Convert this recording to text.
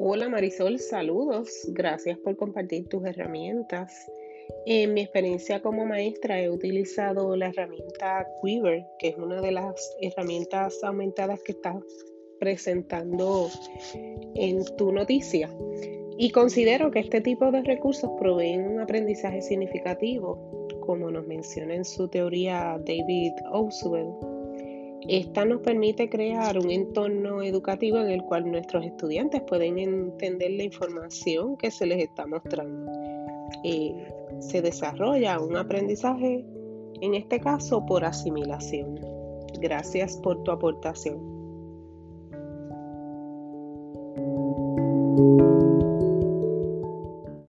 Hola Marisol, saludos. Gracias por compartir tus herramientas. En mi experiencia como maestra he utilizado la herramienta Quiver, que es una de las herramientas aumentadas que está presentando en tu noticia. Y considero que este tipo de recursos proveen un aprendizaje significativo, como nos menciona en su teoría David Oswell. Esta nos permite crear un entorno educativo en el cual nuestros estudiantes pueden entender la información que se les está mostrando. Eh, se desarrolla un aprendizaje, en este caso por asimilación. Gracias por tu aportación.